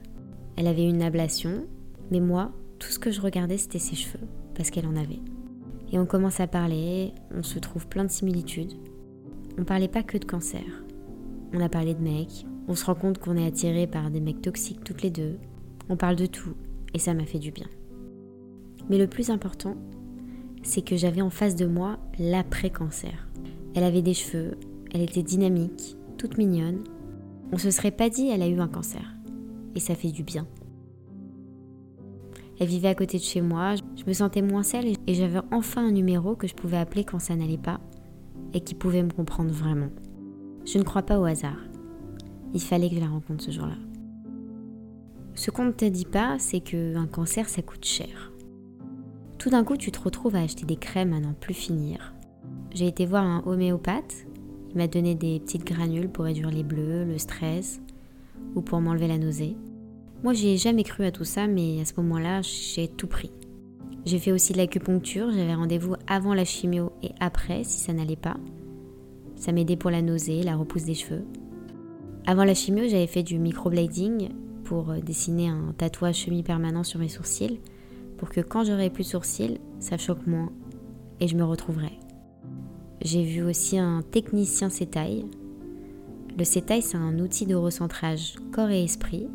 Elle avait une ablation, mais moi, tout ce que je regardais, c'était ses cheveux, parce qu'elle en avait. Et on commence à parler, on se trouve plein de similitudes. On parlait pas que de cancer. On a parlé de mecs, on se rend compte qu'on est attiré par des mecs toxiques toutes les deux. On parle de tout, et ça m'a fait du bien. Mais le plus important, c'est que j'avais en face de moi l'après-cancer. Elle avait des cheveux, elle était dynamique, toute mignonne. On se serait pas dit elle a eu un cancer et ça fait du bien. Elle vivait à côté de chez moi, je me sentais moins seule et j'avais enfin un numéro que je pouvais appeler quand ça n'allait pas et qui pouvait me comprendre vraiment. Je ne crois pas au hasard. Il fallait que je la rencontre ce jour-là. Ce qu'on ne te dit pas, c'est qu'un cancer, ça coûte cher. Tout d'un coup, tu te retrouves à acheter des crèmes à n'en plus finir. J'ai été voir un homéopathe. Il m'a donné des petites granules pour réduire les bleus, le stress ou pour m'enlever la nausée. Moi, j'ai jamais cru à tout ça, mais à ce moment-là, j'ai tout pris. J'ai fait aussi de l'acupuncture, j'avais rendez-vous avant la chimio et après si ça n'allait pas. Ça m'aidait pour la nausée, la repousse des cheveux. Avant la chimio, j'avais fait du microblading pour euh, dessiner un tatouage semi-permanent sur mes sourcils pour que quand j'aurai plus de sourcils, ça choque moins et je me retrouverai. J'ai vu aussi un technicien sétail le CETAI, c'est un outil de recentrage corps et esprit.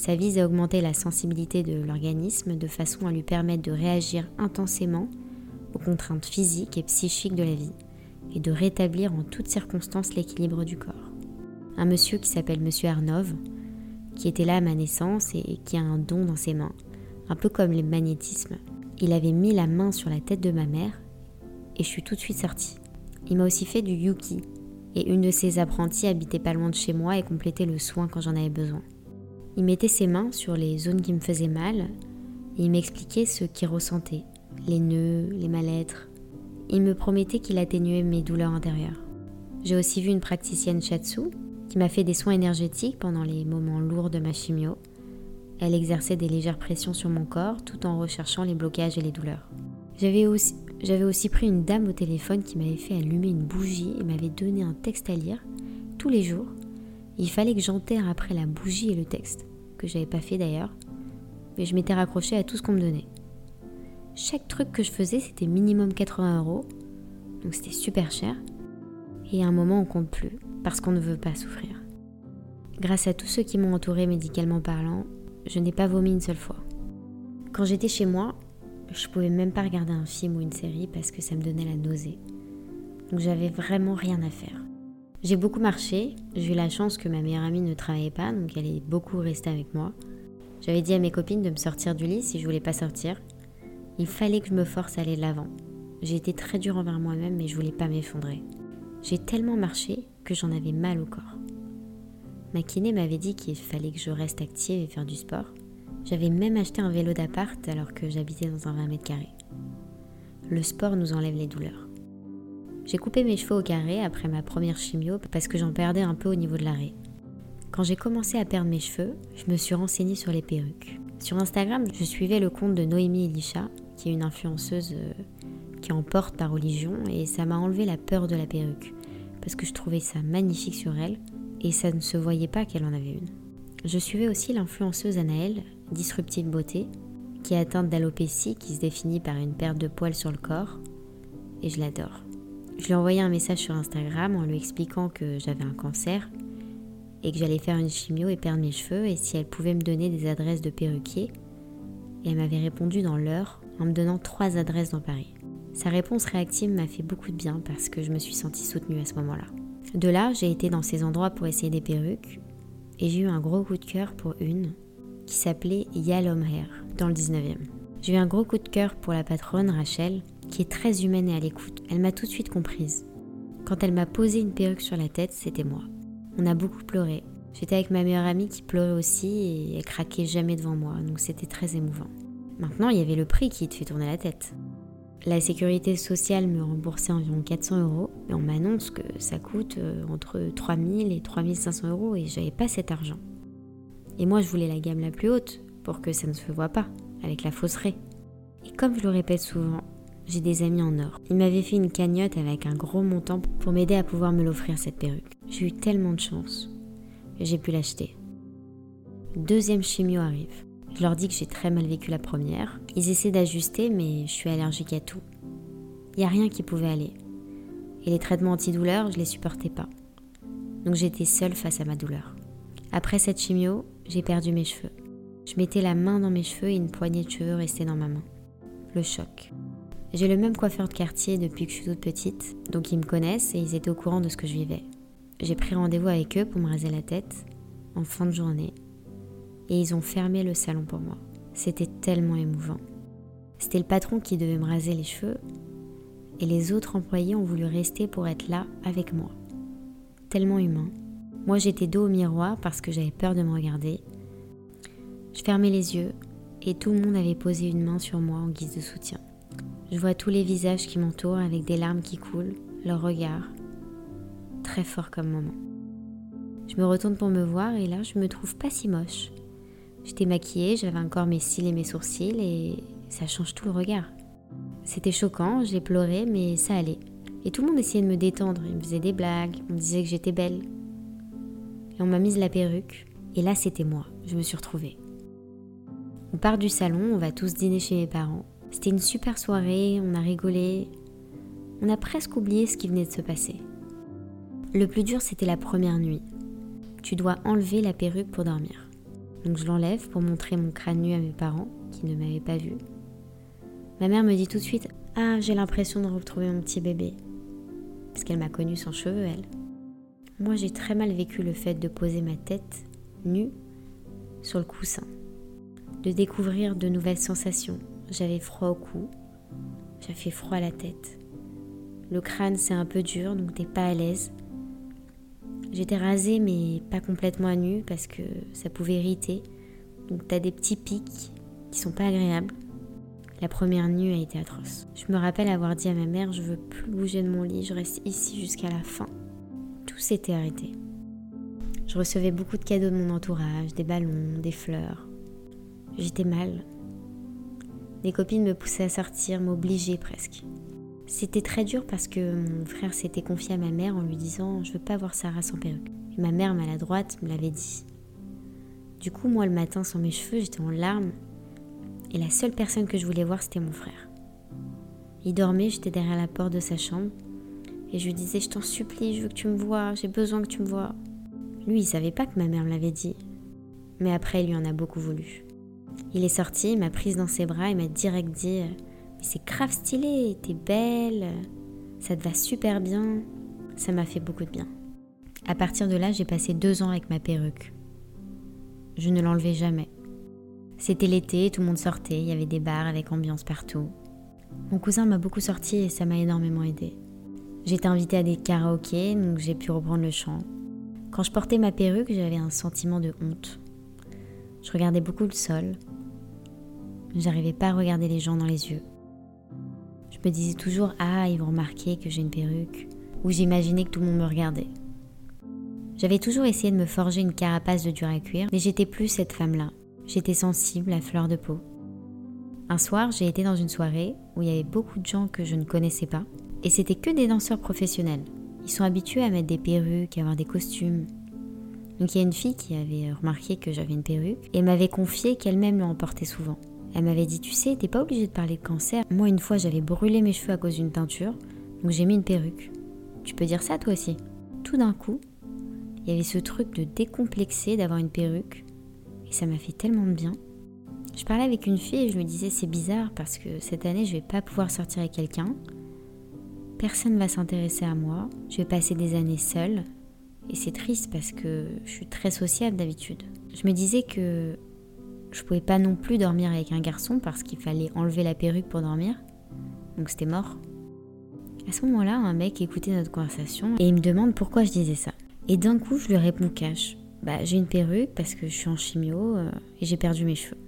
Ça vise à augmenter la sensibilité de l'organisme de façon à lui permettre de réagir intensément aux contraintes physiques et psychiques de la vie et de rétablir en toutes circonstances l'équilibre du corps. Un monsieur qui s'appelle Monsieur Arnov, qui était là à ma naissance et qui a un don dans ses mains, un peu comme les magnétismes. Il avait mis la main sur la tête de ma mère et je suis tout de suite sortie. Il m'a aussi fait du yuki, et une de ses apprenties habitait pas loin de chez moi et complétait le soin quand j'en avais besoin. Il mettait ses mains sur les zones qui me faisaient mal et il m'expliquait ce qu'il ressentait, les nœuds, les mal-être. Il me promettait qu'il atténuait mes douleurs intérieures. J'ai aussi vu une praticienne Shatsu qui m'a fait des soins énergétiques pendant les moments lourds de ma chimio. Elle exerçait des légères pressions sur mon corps tout en recherchant les blocages et les douleurs. J'avais aussi, j'avais aussi pris une dame au téléphone qui m'avait fait allumer une bougie et m'avait donné un texte à lire tous les jours. Il fallait que j'enterre après la bougie et le texte, que j'avais pas fait d'ailleurs, mais je m'étais raccrochée à tout ce qu'on me donnait. Chaque truc que je faisais, c'était minimum 80 euros, donc c'était super cher. Et à un moment, on compte plus, parce qu'on ne veut pas souffrir. Grâce à tous ceux qui m'ont entouré médicalement parlant, je n'ai pas vomi une seule fois. Quand j'étais chez moi, je pouvais même pas regarder un film ou une série parce que ça me donnait la nausée. Donc j'avais vraiment rien à faire. J'ai beaucoup marché, j'ai eu la chance que ma meilleure amie ne travaillait pas, donc elle est beaucoup restée avec moi. J'avais dit à mes copines de me sortir du lit si je voulais pas sortir. Il fallait que je me force à aller de l'avant. J'ai été très dure envers moi-même, mais je voulais pas m'effondrer. J'ai tellement marché que j'en avais mal au corps. Ma kiné m'avait dit qu'il fallait que je reste active et faire du sport. J'avais même acheté un vélo d'appart alors que j'habitais dans un 20 mètres carrés. Le sport nous enlève les douleurs. J'ai coupé mes cheveux au carré après ma première chimio parce que j'en perdais un peu au niveau de l'arrêt. Quand j'ai commencé à perdre mes cheveux, je me suis renseignée sur les perruques. Sur Instagram, je suivais le compte de Noémie Elisha, qui est une influenceuse euh, qui en porte par religion, et ça m'a enlevé la peur de la perruque, parce que je trouvais ça magnifique sur elle, et ça ne se voyait pas qu'elle en avait une. Je suivais aussi l'influenceuse Anaëlle, Disruptive Beauté, qui est atteinte d'alopécie qui se définit par une perte de poils sur le corps, et je l'adore. Je lui ai envoyé un message sur Instagram en lui expliquant que j'avais un cancer et que j'allais faire une chimio et perdre mes cheveux et si elle pouvait me donner des adresses de perruquier. Et elle m'avait répondu dans l'heure en me donnant trois adresses dans Paris. Sa réponse réactive m'a fait beaucoup de bien parce que je me suis sentie soutenue à ce moment-là. De là, j'ai été dans ces endroits pour essayer des perruques et j'ai eu un gros coup de cœur pour une qui s'appelait Yalom Hair dans le 19e. J'ai eu un gros coup de cœur pour la patronne Rachel qui est très humaine et à l'écoute. Elle m'a tout de suite comprise. Quand elle m'a posé une perruque sur la tête, c'était moi. On a beaucoup pleuré. J'étais avec ma meilleure amie qui pleurait aussi et elle craquait jamais devant moi, donc c'était très émouvant. Maintenant, il y avait le prix qui te fait tourner la tête. La sécurité sociale me remboursait environ 400 euros, mais on m'annonce que ça coûte euh, entre 3000 et 3500 euros et j'avais pas cet argent. Et moi, je voulais la gamme la plus haute pour que ça ne se voit pas, avec la fausserie. Et comme je le répète souvent, j'ai des amis en or. Ils m'avaient fait une cagnotte avec un gros montant pour m'aider à pouvoir me l'offrir cette perruque. J'ai eu tellement de chance. J'ai pu l'acheter. Deuxième chimio arrive. Je leur dis que j'ai très mal vécu la première. Ils essaient d'ajuster, mais je suis allergique à tout. Il n'y a rien qui pouvait aller. Et les traitements antidouleurs, je les supportais pas. Donc j'étais seule face à ma douleur. Après cette chimio, j'ai perdu mes cheveux. Je mettais la main dans mes cheveux et une poignée de cheveux restait dans ma main. Le choc. J'ai le même coiffeur de quartier depuis que je suis toute petite, donc ils me connaissent et ils étaient au courant de ce que je vivais. J'ai pris rendez-vous avec eux pour me raser la tête en fin de journée et ils ont fermé le salon pour moi. C'était tellement émouvant. C'était le patron qui devait me raser les cheveux et les autres employés ont voulu rester pour être là avec moi. Tellement humain. Moi j'étais dos au miroir parce que j'avais peur de me regarder. Je fermais les yeux et tout le monde avait posé une main sur moi en guise de soutien. Je vois tous les visages qui m'entourent avec des larmes qui coulent, leur regard. Très fort comme moment. Je me retourne pour me voir et là je me trouve pas si moche. J'étais maquillée, j'avais encore mes cils et mes sourcils et ça change tout le regard. C'était choquant, j'ai pleuré mais ça allait. Et tout le monde essayait de me détendre, il me faisait des blagues, on me disait que j'étais belle. Et on m'a mise la perruque et là c'était moi, je me suis retrouvée. On part du salon, on va tous dîner chez mes parents. C'était une super soirée, on a rigolé. On a presque oublié ce qui venait de se passer. Le plus dur, c'était la première nuit. Tu dois enlever la perruque pour dormir. Donc je l'enlève pour montrer mon crâne nu à mes parents, qui ne m'avaient pas vu. Ma mère me dit tout de suite Ah, j'ai l'impression de retrouver mon petit bébé. Parce qu'elle m'a connue sans cheveux, elle. Moi, j'ai très mal vécu le fait de poser ma tête nue sur le coussin, de découvrir de nouvelles sensations, j'avais froid au cou, j'avais froid à la tête. Le crâne c'est un peu dur donc t'es pas à l'aise. J'étais rasée mais pas complètement à nu parce que ça pouvait irriter. Donc t'as des petits pics qui sont pas agréables. La première nuit a été atroce. Je me rappelle avoir dit à ma mère je veux plus bouger de mon lit, je reste ici jusqu'à la fin. Tout s'était arrêté. Je recevais beaucoup de cadeaux de mon entourage, des ballons, des fleurs. J'étais mal, des copines me poussaient à sortir, m'obligeaient presque. C'était très dur parce que mon frère s'était confié à ma mère en lui disant Je veux pas voir Sarah sans perruque. Et ma mère maladroite me l'avait dit. Du coup, moi le matin sans mes cheveux, j'étais en larmes. Et la seule personne que je voulais voir, c'était mon frère. Il dormait, j'étais derrière la porte de sa chambre. Et je lui disais Je t'en supplie, je veux que tu me vois, j'ai besoin que tu me vois. Lui, il savait pas que ma mère me l'avait dit. Mais après, il lui en a beaucoup voulu. Il est sorti, il m'a prise dans ses bras et m'a direct dit c'est grave stylé, t'es belle, ça te va super bien. Ça m'a fait beaucoup de bien. À partir de là, j'ai passé deux ans avec ma perruque. Je ne l'enlevais jamais. C'était l'été, tout le monde sortait, il y avait des bars avec ambiance partout. Mon cousin m'a beaucoup sorti et ça m'a énormément aidé. J'étais invitée à des karaokés, donc j'ai pu reprendre le chant. Quand je portais ma perruque, j'avais un sentiment de honte. Je regardais beaucoup le sol. J'arrivais pas à regarder les gens dans les yeux. Je me disais toujours Ah, ils vont remarquer que j'ai une perruque. Ou j'imaginais que tout le monde me regardait. J'avais toujours essayé de me forger une carapace de dur à cuire, mais j'étais plus cette femme-là. J'étais sensible à fleur de peau. Un soir, j'ai été dans une soirée où il y avait beaucoup de gens que je ne connaissais pas, et c'était que des danseurs professionnels. Ils sont habitués à mettre des perruques, à avoir des costumes. Donc il y a une fille qui avait remarqué que j'avais une perruque et m'avait confié qu'elle-même en portait souvent. Elle m'avait dit, tu sais, t'es pas obligé de parler de cancer. Moi, une fois, j'avais brûlé mes cheveux à cause d'une teinture, donc j'ai mis une perruque. Tu peux dire ça toi aussi? Tout d'un coup, il y avait ce truc de décomplexer d'avoir une perruque, et ça m'a fait tellement de bien. Je parlais avec une fille et je lui disais c'est bizarre parce que cette année je vais pas pouvoir sortir avec quelqu'un. Personne va s'intéresser à moi. Je vais passer des années seule. Et c'est triste parce que je suis très sociable d'habitude. Je me disais que je pouvais pas non plus dormir avec un garçon parce qu'il fallait enlever la perruque pour dormir. Donc c'était mort. À ce moment-là, un mec écoutait notre conversation et il me demande pourquoi je disais ça. Et d'un coup, je lui réponds cash. Bah, j'ai une perruque parce que je suis en chimio euh, et j'ai perdu mes cheveux.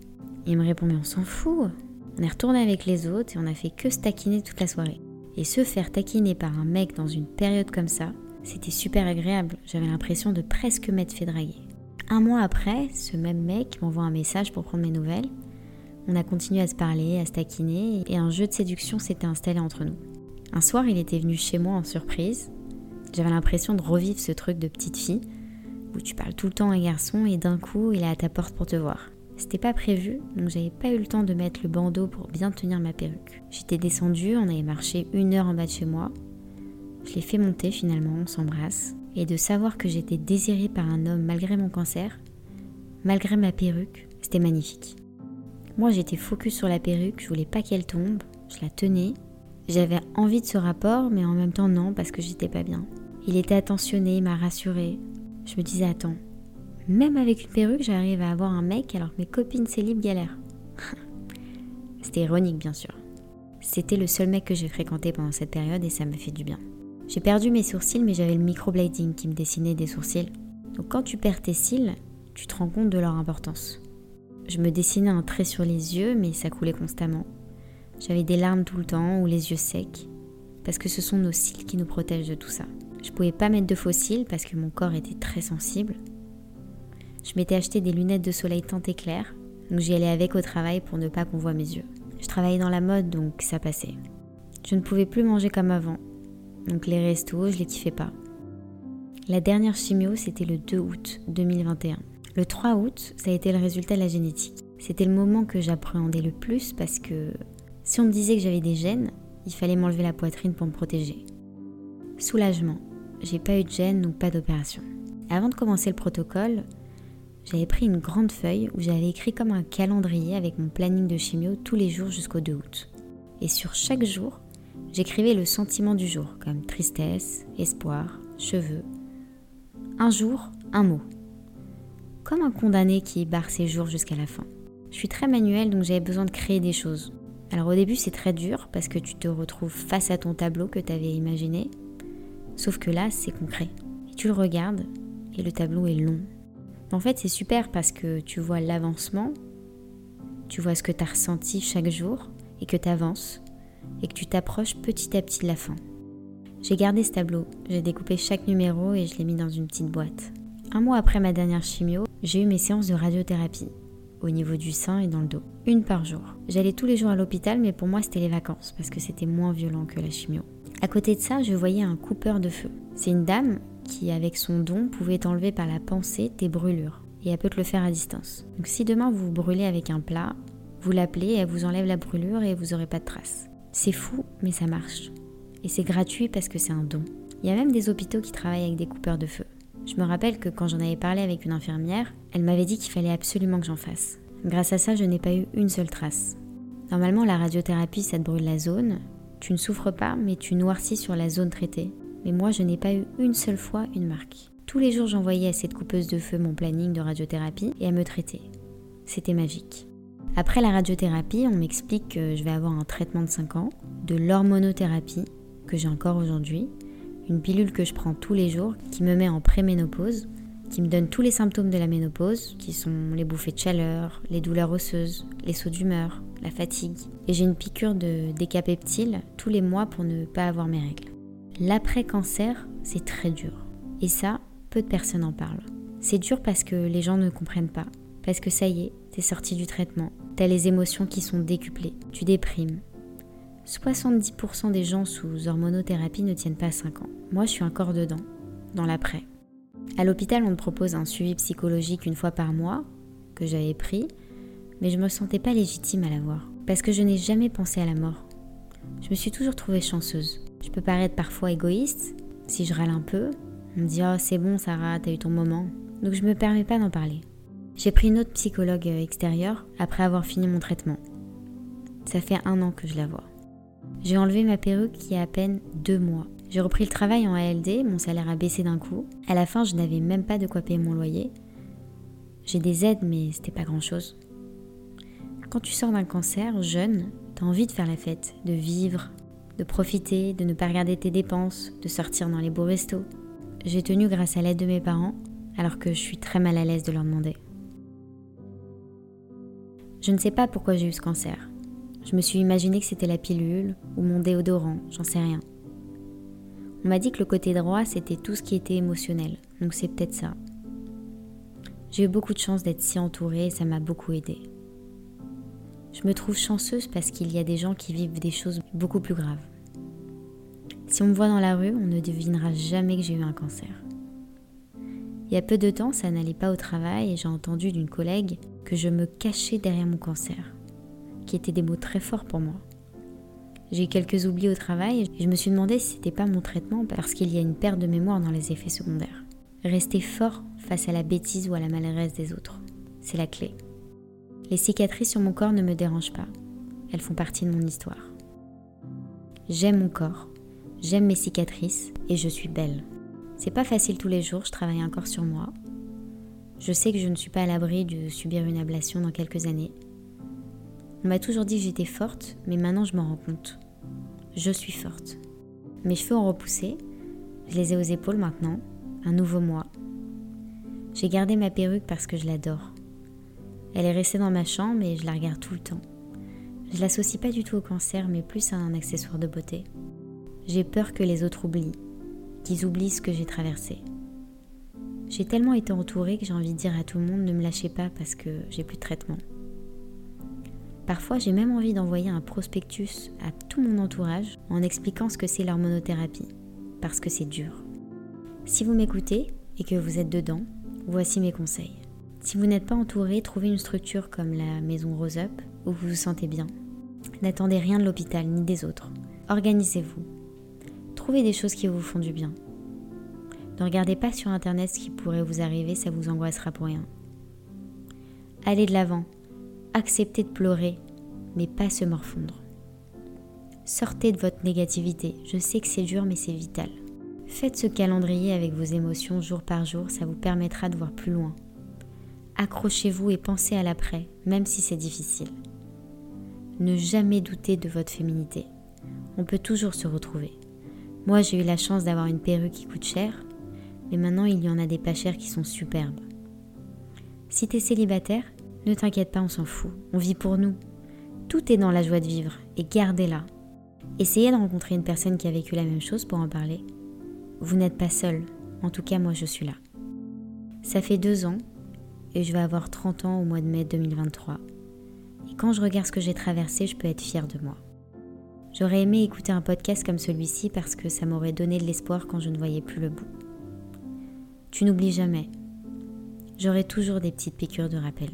Il me répond mais on s'en fout. On est retourné avec les autres et on a fait que se taquiner toute la soirée. Et se faire taquiner par un mec dans une période comme ça, c'était super agréable. J'avais l'impression de presque m'être fait draguer. Un mois après, ce même mec m'envoie un message pour prendre mes nouvelles. On a continué à se parler, à se taquiner, et un jeu de séduction s'était installé entre nous. Un soir, il était venu chez moi en surprise. J'avais l'impression de revivre ce truc de petite fille, où tu parles tout le temps à un garçon et d'un coup, il est à ta porte pour te voir. C'était pas prévu, donc j'avais pas eu le temps de mettre le bandeau pour bien tenir ma perruque. J'étais descendue, on avait marché une heure en bas de chez moi. Je l'ai fait monter finalement, on s'embrasse. Et de savoir que j'étais désirée par un homme malgré mon cancer, malgré ma perruque, c'était magnifique. Moi j'étais focus sur la perruque, je voulais pas qu'elle tombe, je la tenais. J'avais envie de ce rapport, mais en même temps non, parce que j'étais pas bien. Il était attentionné, il m'a rassuré. Je me disais, attends, même avec une perruque, j'arrive à avoir un mec alors que mes copines célibes galèrent. C'était ironique, bien sûr. C'était le seul mec que j'ai fréquenté pendant cette période et ça me fait du bien. J'ai perdu mes sourcils, mais j'avais le microblading qui me dessinait des sourcils. Donc quand tu perds tes cils, tu te rends compte de leur importance. Je me dessinais un trait sur les yeux, mais ça coulait constamment. J'avais des larmes tout le temps ou les yeux secs, parce que ce sont nos cils qui nous protègent de tout ça. Je pouvais pas mettre de faux cils parce que mon corps était très sensible, je m'étais acheté des lunettes de soleil teintées claires, donc j'y allais avec au travail pour ne pas qu'on voit mes yeux. Je travaillais dans la mode, donc ça passait. Je ne pouvais plus manger comme avant, donc les restos, je les kiffais pas. La dernière chimio, c'était le 2 août 2021. Le 3 août, ça a été le résultat de la génétique. C'était le moment que j'appréhendais le plus parce que si on me disait que j'avais des gènes, il fallait m'enlever la poitrine pour me protéger. Soulagement. J'ai pas eu de gènes, donc pas d'opération. Avant de commencer le protocole, j'avais pris une grande feuille où j'avais écrit comme un calendrier avec mon planning de chimio tous les jours jusqu'au 2 août. Et sur chaque jour, j'écrivais le sentiment du jour, comme tristesse, espoir, cheveux. Un jour, un mot. Comme un condamné qui barre ses jours jusqu'à la fin. Je suis très manuelle donc j'avais besoin de créer des choses. Alors au début c'est très dur parce que tu te retrouves face à ton tableau que tu avais imaginé. Sauf que là c'est concret. Et tu le regardes et le tableau est long, en fait, c'est super parce que tu vois l'avancement, tu vois ce que tu as ressenti chaque jour et que tu avances et que tu t'approches petit à petit de la fin. J'ai gardé ce tableau, j'ai découpé chaque numéro et je l'ai mis dans une petite boîte. Un mois après ma dernière chimio, j'ai eu mes séances de radiothérapie au niveau du sein et dans le dos, une par jour. J'allais tous les jours à l'hôpital, mais pour moi c'était les vacances parce que c'était moins violent que la chimio. À côté de ça, je voyais un coupeur de feu. C'est une dame qui, avec son don, pouvait enlever par la pensée tes brûlures. Et elle peut te le faire à distance. Donc si demain vous vous brûlez avec un plat, vous l'appelez, elle vous enlève la brûlure et vous n'aurez pas de traces. C'est fou, mais ça marche. Et c'est gratuit parce que c'est un don. Il y a même des hôpitaux qui travaillent avec des coupeurs de feu. Je me rappelle que quand j'en avais parlé avec une infirmière, elle m'avait dit qu'il fallait absolument que j'en fasse. Grâce à ça, je n'ai pas eu une seule trace. Normalement, la radiothérapie, ça te brûle la zone. Tu ne souffres pas, mais tu noircis sur la zone traitée mais moi je n'ai pas eu une seule fois une marque. Tous les jours j'envoyais à cette coupeuse de feu mon planning de radiothérapie et elle me traitait. C'était magique. Après la radiothérapie, on m'explique que je vais avoir un traitement de 5 ans, de l'hormonothérapie que j'ai encore aujourd'hui, une pilule que je prends tous les jours qui me met en préménopause, qui me donne tous les symptômes de la ménopause, qui sont les bouffées de chaleur, les douleurs osseuses, les sauts d'humeur, la fatigue. Et j'ai une piqûre de décapeptile tous les mois pour ne pas avoir mes règles. L'après-cancer, c'est très dur. Et ça, peu de personnes en parlent. C'est dur parce que les gens ne comprennent pas. Parce que ça y est, t'es sorti du traitement, t'as les émotions qui sont décuplées, tu déprimes. 70% des gens sous hormonothérapie ne tiennent pas 5 ans. Moi, je suis encore dedans, dans l'après. À l'hôpital, on me propose un suivi psychologique une fois par mois, que j'avais pris, mais je me sentais pas légitime à l'avoir, parce que je n'ai jamais pensé à la mort. Je me suis toujours trouvée chanceuse. Je peux paraître parfois égoïste, si je râle un peu, on me dit Oh, c'est bon, Sarah, t'as eu ton moment. Donc je me permets pas d'en parler. J'ai pris une autre psychologue euh, extérieure après avoir fini mon traitement. Ça fait un an que je la vois. J'ai enlevé ma perruque il y a à peine deux mois. J'ai repris le travail en ALD, mon salaire a baissé d'un coup. À la fin, je n'avais même pas de quoi payer mon loyer. J'ai des aides, mais c'était pas grand chose. Quand tu sors d'un cancer, jeune, t'as envie de faire la fête, de vivre, de profiter, de ne pas regarder tes dépenses, de sortir dans les beaux restos. J'ai tenu grâce à l'aide de mes parents, alors que je suis très mal à l'aise de leur demander. Je ne sais pas pourquoi j'ai eu ce cancer. Je me suis imaginé que c'était la pilule ou mon déodorant, j'en sais rien. On m'a dit que le côté droit, c'était tout ce qui était émotionnel, donc c'est peut-être ça. J'ai eu beaucoup de chance d'être si entourée et ça m'a beaucoup aidée. Je me trouve chanceuse parce qu'il y a des gens qui vivent des choses beaucoup plus graves. Si on me voit dans la rue, on ne devinera jamais que j'ai eu un cancer. Il y a peu de temps, ça n'allait pas au travail et j'ai entendu d'une collègue que je me cachais derrière mon cancer, qui étaient des mots très forts pour moi. J'ai eu quelques oublis au travail et je me suis demandé si c'était pas mon traitement parce qu'il y a une perte de mémoire dans les effets secondaires. Rester fort face à la bêtise ou à la maladresse des autres, c'est la clé. Les cicatrices sur mon corps ne me dérangent pas. Elles font partie de mon histoire. J'aime mon corps, j'aime mes cicatrices et je suis belle. C'est pas facile tous les jours, je travaille encore sur moi. Je sais que je ne suis pas à l'abri de subir une ablation dans quelques années. On m'a toujours dit que j'étais forte, mais maintenant je m'en rends compte. Je suis forte. Mes cheveux ont repoussé, je les ai aux épaules maintenant, un nouveau moi. J'ai gardé ma perruque parce que je l'adore. Elle est restée dans ma chambre et je la regarde tout le temps. Je l'associe pas du tout au cancer, mais plus à un accessoire de beauté. J'ai peur que les autres oublient, qu'ils oublient ce que j'ai traversé. J'ai tellement été entourée que j'ai envie de dire à tout le monde ne me lâchez pas parce que j'ai plus de traitement. Parfois, j'ai même envie d'envoyer un prospectus à tout mon entourage en expliquant ce que c'est l'hormonothérapie, parce que c'est dur. Si vous m'écoutez et que vous êtes dedans, voici mes conseils. Si vous n'êtes pas entouré, trouvez une structure comme la maison Rose Up où vous vous sentez bien. N'attendez rien de l'hôpital ni des autres. Organisez-vous. Trouvez des choses qui vous font du bien. Ne regardez pas sur internet ce qui pourrait vous arriver, ça vous angoissera pour rien. Allez de l'avant. Acceptez de pleurer, mais pas se morfondre. Sortez de votre négativité. Je sais que c'est dur, mais c'est vital. Faites ce calendrier avec vos émotions jour par jour, ça vous permettra de voir plus loin, accrochez-vous et pensez à l'après, même si c'est difficile. Ne jamais douter de votre féminité. On peut toujours se retrouver. Moi, j'ai eu la chance d'avoir une perruque qui coûte cher, mais maintenant il y en a des pas chères qui sont superbes. Si t'es célibataire, ne t'inquiète pas, on s'en fout. On vit pour nous. Tout est dans la joie de vivre et gardez-la. Essayez de rencontrer une personne qui a vécu la même chose pour en parler. Vous n'êtes pas seul. En tout cas, moi, je suis là. Ça fait deux ans et je vais avoir 30 ans au mois de mai 2023. Et quand je regarde ce que j'ai traversé, je peux être fière de moi. J'aurais aimé écouter un podcast comme celui-ci parce que ça m'aurait donné de l'espoir quand je ne voyais plus le bout. Tu n'oublies jamais. J'aurai toujours des petites piqûres de rappel.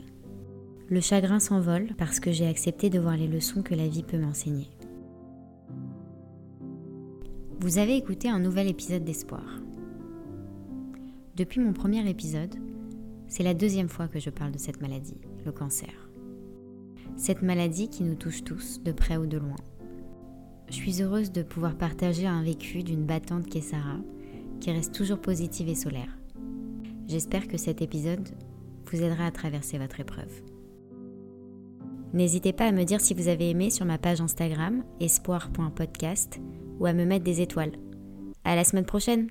Le chagrin s'envole parce que j'ai accepté de voir les leçons que la vie peut m'enseigner. Vous avez écouté un nouvel épisode d'Espoir. Depuis mon premier épisode, c'est la deuxième fois que je parle de cette maladie, le cancer. Cette maladie qui nous touche tous, de près ou de loin. Je suis heureuse de pouvoir partager un vécu d'une battante qu'est Sarah, qui reste toujours positive et solaire. J'espère que cet épisode vous aidera à traverser votre épreuve. N'hésitez pas à me dire si vous avez aimé sur ma page Instagram espoir.podcast ou à me mettre des étoiles. À la semaine prochaine!